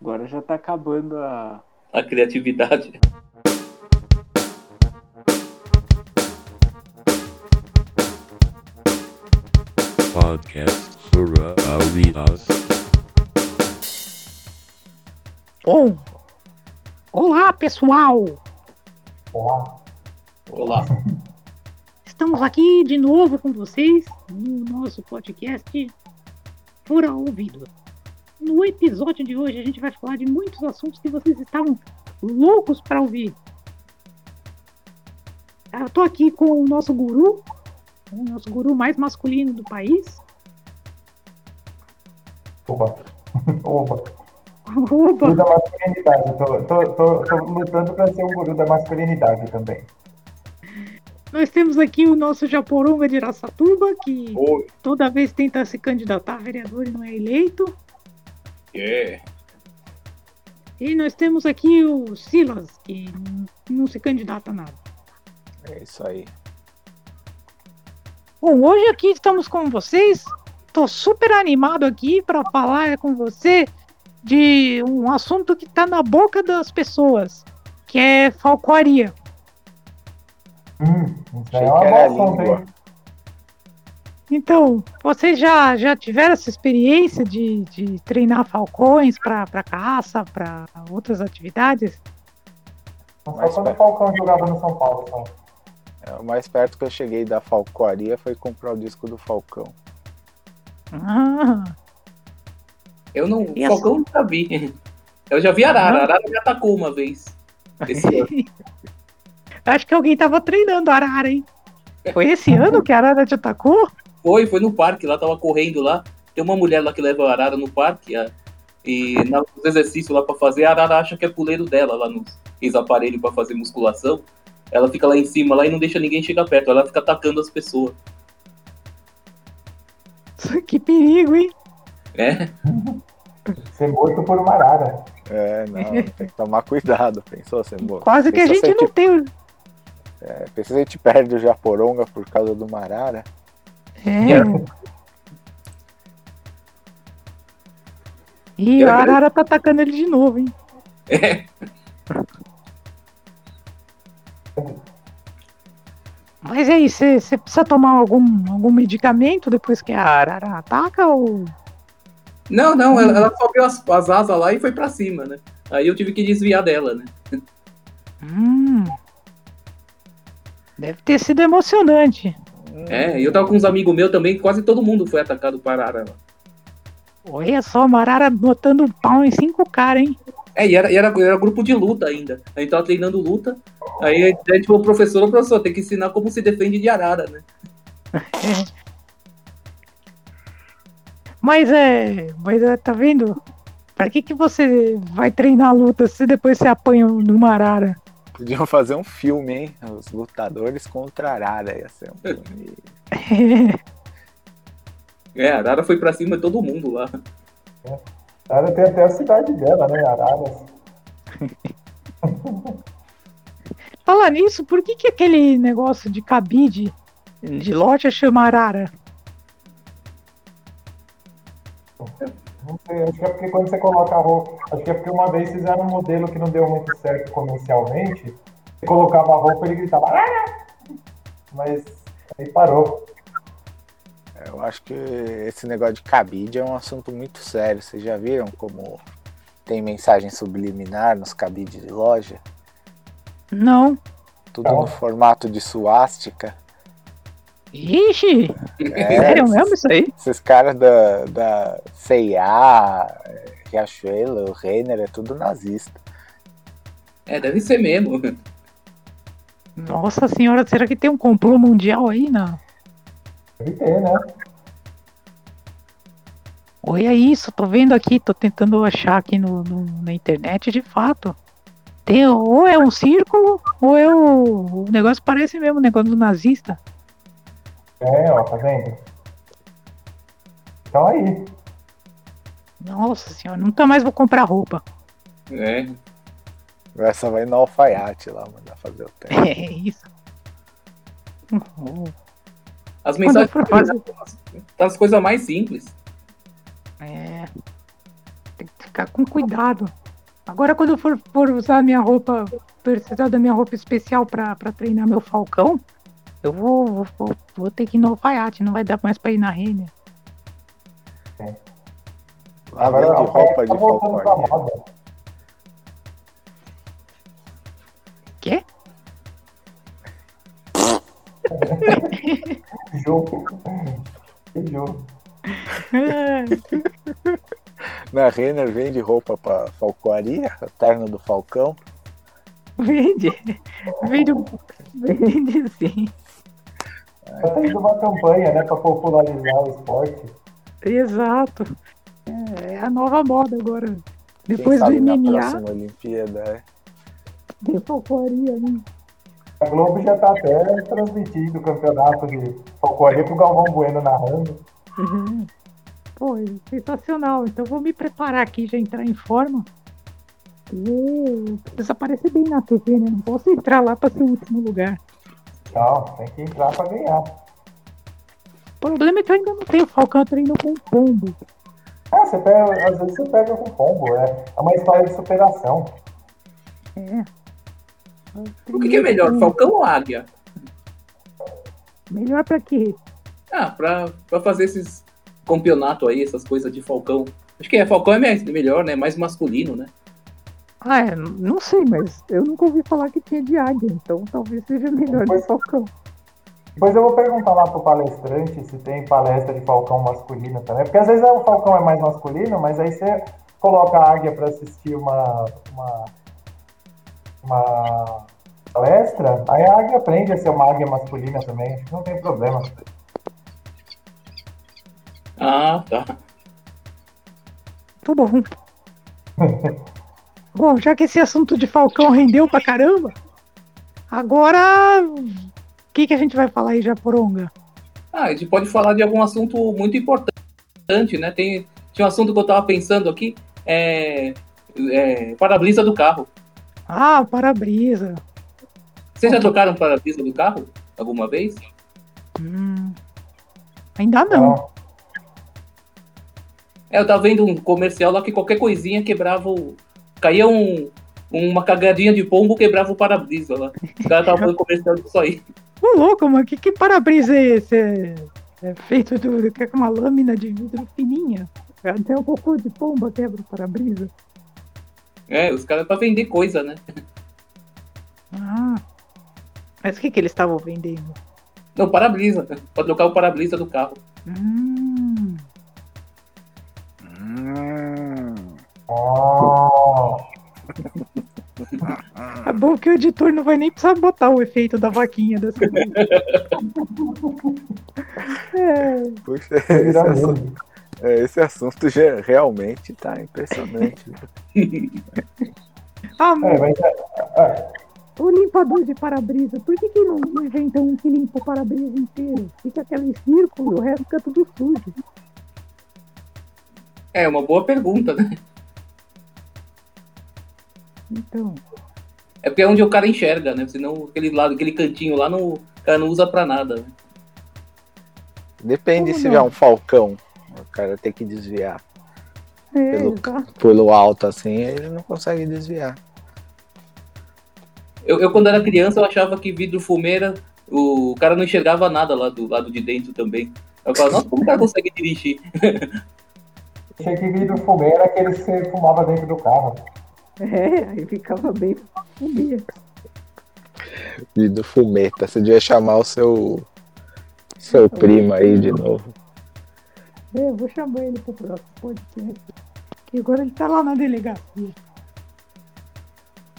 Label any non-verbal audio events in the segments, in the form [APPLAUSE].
Agora já tá acabando a. A criatividade. Podcast Sura Alias. Bom, olá pessoal! Olá. Olá. Estamos aqui de novo com vocês no nosso podcast Fura Ouvido. No episódio de hoje a gente vai falar de muitos assuntos que vocês estavam loucos para ouvir. Eu tô aqui com o nosso guru, o nosso guru mais masculino do país. Opa. [LAUGHS] Opa. Opa! Guru da masculinidade. Tô, tô, tô, tô lutando pra ser um guru da masculinidade também. Nós temos aqui o nosso Japoronga de Araçatuba, que Oi. toda vez tenta se candidatar a vereador e não é eleito. É. E nós temos aqui o Silas, que não se candidata a nada. É isso aí. Bom, hoje aqui estamos com vocês. Tô super animado aqui para falar com você de um assunto que tá na boca das pessoas, que é falcoaria. Hum, isso é uma boa assunto, língua. hein? Então, vocês já, já tiveram essa experiência de, de treinar falcões para caça, para outras atividades? Só Mas quando o Falcão jogava no São Paulo, só. É, o mais perto que eu cheguei da falcoaria foi comprar o disco do Falcão. Ah, Eu não. E Falcão nunca vi. Eu já vi Arara. Arara me atacou uma vez. Esse ano. [LAUGHS] acho que alguém tava treinando a arara, hein? Foi esse ano que a arara te atacou? Foi, foi no parque, lá tava correndo lá. Tem uma mulher lá que leva a Arara no parque. a- e nos exercícios lá pra fazer, a Arara acha que é puleiro dela lá nos aqueles aparelhos pra fazer musculação. Ela fica lá em cima lá e não deixa ninguém chegar perto. Ela fica atacando as pessoas. [LAUGHS] Que perigo, hein? É. Ser morto por uma arara. É, não, tem que tomar cuidado, pensou, Sembo? Quase que a gente não tem. É, pensa se a gente perde o Japoronga por causa do Marara. É. Ih, a arara tá atacando ele de novo, hein? É. Mas e aí, você precisa tomar algum, algum medicamento depois que a arara ataca ou. Não, não, ela, ela só viu as, as asas lá e foi pra cima, né? Aí eu tive que desviar dela, né? Hum. Deve ter sido emocionante. É, eu tava com uns amigos meus também, quase todo mundo foi atacado por arara. Olha só, uma arara botando pau em cinco caras, hein? É, e era, e era, era grupo de luta ainda. A gente tava treinando luta. Aí a gente falou, professor, ô, professor, tem que ensinar como se defende de arara, né? [LAUGHS] Mas é. Mas é, tá vendo? Pra que, que você vai treinar luta se depois você apanha numa arara? Podiam fazer um filme, hein? Os lutadores contra a Arara ia ser um filme. [LAUGHS] É, a arara foi pra cima de todo mundo lá. A arara tem até a cidade dela, né? Araras. [LAUGHS] Falar nisso, por que, que aquele negócio de cabide de loja chama arara? Não sei, acho que é porque quando você coloca a roupa. Acho que é porque uma vez fizeram um modelo que não deu muito certo comercialmente. Você colocava a roupa e ele gritava. "Arara!" Mas aí parou. Eu acho que esse negócio de cabide é um assunto muito sério. Vocês já viram como tem mensagem subliminar nos cabides de loja? Não. Tudo Não. no formato de suástica. Ixi, É, sério esses- mesmo isso aí? Esses caras da, da CIA, Riachuelo, Renner, é tudo nazista. É, deve ser mesmo. Nossa senhora, será que tem um complô mundial aí? Não. Deve ter, né? Olha isso, tô vendo aqui, tô tentando achar aqui no, no- na internet de fato. Tem, ou é um círculo, ou é o, o negócio parece mesmo o negócio do nazista. É, ó, tá vendo? Então aí. Nossa senhora, nunca mais vou comprar roupa. É. Essa vai no alfaiate lá, mandar fazer o teste. [LAUGHS] É isso. Uhum. As mensagens for fazer- das coisas mais simples. É. Tem que ficar com cuidado. Agora quando eu for, for usar minha roupa, precisar da minha roupa especial pra, pra treinar meu falcão, eu vou, vou, vou, vou ter que ir no alfaiate, não vai dar mais pra ir na Renner. Lá Agora vende a roupa de tá pra falcão. moda. Quê? Jogo. Que jogo. [LAUGHS] Na Renner vende roupa pra falcoaria, a terno do falcão. Vende. Vende, vende sim. Tá tendo uma campanha, né, pra popularizar o esporte. Exato. É, é a nova moda agora. Depois do sabe na MMA, próxima Olimpíada, é. tem falcoaria, né? A Globo já tá até transmitindo o campeonato de falcoaria com o Galvão Bueno narrando. Uhum. Pô, é sensacional. Então vou me preparar aqui, já entrar em forma. E preciso aparecer bem na TV, né? Não posso entrar lá para ser o último lugar. Não, tem que entrar pra ganhar. O problema é que eu ainda não tenho Falcão, eu treino com pombo. Ah, você pega, às vezes você pega com pombo, é, é uma história de superação. É. O que, que é melhor, Falcão ou Águia? Melhor pra quê? Ah, pra, pra fazer esses campeonatos aí, essas coisas de Falcão. Acho que é, Falcão é melhor, né? Mais masculino, né? Ah, é, não sei, mas eu nunca ouvi falar que tinha de águia, então talvez seja melhor de Falcão. Depois eu vou perguntar lá pro palestrante se tem palestra de falcão masculino também. Porque às vezes o falcão é mais masculino, mas aí você coloca a águia para assistir uma, uma, uma palestra, aí a águia aprende a ser uma águia masculina também. Acho que não tem problema. Ah, tá. Tá bom. [LAUGHS] bom, já que esse assunto de Falcão rendeu pra caramba, agora o que, que a gente vai falar aí, Japoronga? Ah, a gente pode falar de algum assunto muito importante, né? Tem, tinha um assunto que eu tava pensando aqui, é, é para-brisa do carro. Ah, para-brisa. Vocês já trocaram para-brisa do carro alguma vez? Hum, ainda não. É, eu tava vendo um comercial lá que qualquer coisinha quebrava o. Caía um, uma cagadinha de pombo, quebrava o para-brisa lá. Os caras estavam fazendo comercial disso aí. Ô, louco, mano, que, que para-brisa é esse? É, é feito de que é com uma lâmina de vidro fininha. Até o cocô de pomba quebra o para-brisa. É, os caras pra vender coisa, né? Ah. Mas o que, que eles estavam vendendo? Não, para-brisa. Pra trocar o para-brisa do carro. Hum, bom que o editor não vai nem precisar botar o efeito da vaquinha dessa vez. [LAUGHS] é, puxa, esse assunto, é, esse assunto já realmente tá impressionante. [LAUGHS] ah, É, mas é, é, o limpador de para-brisa, por que, que não não inventa um que limpa o para-brisa inteiro? Fica aquele círculo e o resto fica tudo sujo. É uma boa pergunta, né? Então, É porque é onde o cara enxerga, né? Senão aquele lado, aquele cantinho lá, não, o cara não usa pra nada. Né? Depende Como se não? tiver um falcão. O cara tem que desviar é, Pelo- pelo alto assim, ele não consegue desviar. Eu, eu, quando era criança, eu achava que vidro fumeira, o cara não enxergava nada lá do lado de dentro também. Eu falava, nossa, como o cara consegue dirigir? tinha que fumê, era aquele que você fumava dentro do carro. É, aí ficava bem fumia. E do fumeta, você devia chamar o seu seu primo aí de novo. É, eu vou chamar ele pro próximo podcast. Que agora ele tá lá na delegacia.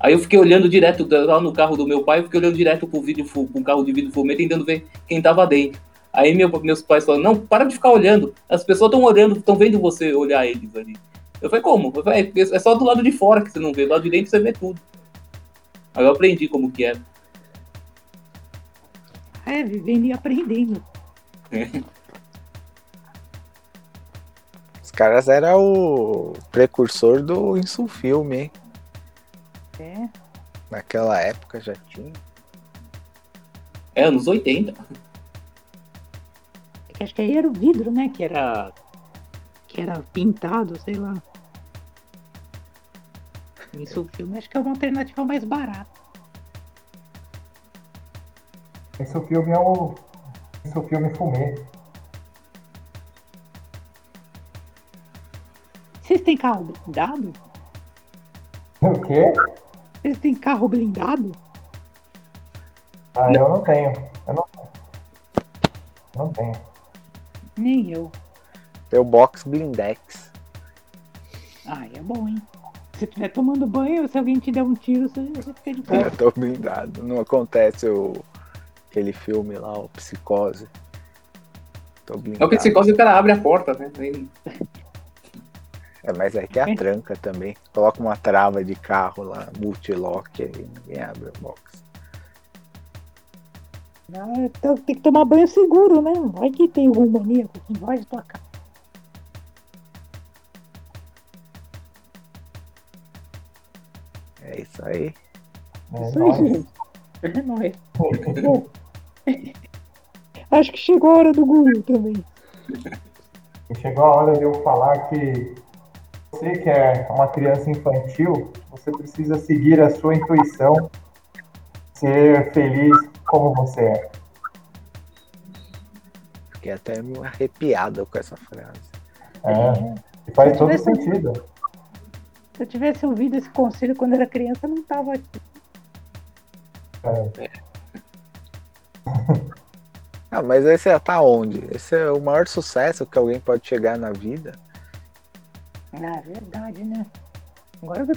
Aí eu fiquei olhando direto lá no carro do meu pai, eu fiquei olhando direto pro vídeo, pro carro de vidro fumê, tentando ver quem tava dentro. Aí meu- meus pais falaram, não, para de ficar olhando. As pessoas estão olhando, estão vendo você olhar eles ali. Eu falei, como? Eu falei, é é só do lado de fora que você não vê, do lado de dentro você vê tudo. Aí eu aprendi como que era. É, vivendo e aprendendo. Os caras eram o precursor do insulfilme, hein? É. Naquela época já tinha. É, anos 80. É que acho que aí era o vidro, né? Que era. Que era pintado, sei lá. Isso o filme acho que é uma alternativa mais barata. Esse o filme é o. Esse o filme fumê. Vocês têm carro blindado? O quê? Vocês têm carro blindado? Ah, eu não tenho. Eu não Não tenho. Nem eu. Teu box blindex. Ah, é bom, hein? Se estiver tomando banho, se alguém te der um tiro, você, você fica de pé. [LAUGHS] Eu tô blindado. Não acontece o... aquele filme lá, o Psicose. Tô É o blindado. que psicose o cara abre a porta, né? É, mas aí tem a tranca também. Coloca uma trava de carro lá, multilock, aí ninguém abre o box. Ah, então tem que tomar banho seguro, né? Vai que tem algum maníaco que invade tua casa. É isso aí. É, Isso aí, nóis. gente. É nóis. Bom, Acho que chegou a hora do guru também. Chegou a hora de eu falar que você que é uma criança infantil, você precisa seguir a sua intuição, ser feliz como você é. Fiquei até meio arrepiado com essa frase. É. E faz todo sentido. Se eu tivesse ouvido esse conselho quando era criança, eu não tava aqui. É. [LAUGHS] Ah, mas esse é tá onde? Esse é o maior sucesso que alguém pode chegar na vida. É verdade, né? Agora eu me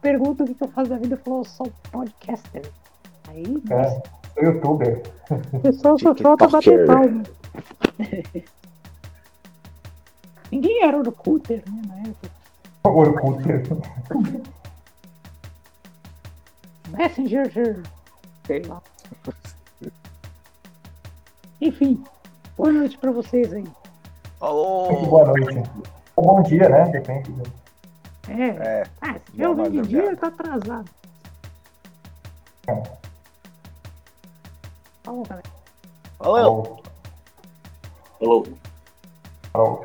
pergunto o que que eu faço da vida. Eu falo, eu sou podcaster. Aí, É. Sou youtuber. [LAUGHS] o pessoal só falta bater palma. [LAUGHS] Ninguém era Orkuter, né, na época. Orkuter. Messenger, sei lá. Enfim, boa noite pra vocês aí. Muito Alô! boa noite. Ou Bom dia, né? Depende. do- É, É, ah, se tiver ouvindo de dia, tá atrasado. Falou, galera. Valeu! Falou. Falou. Falou.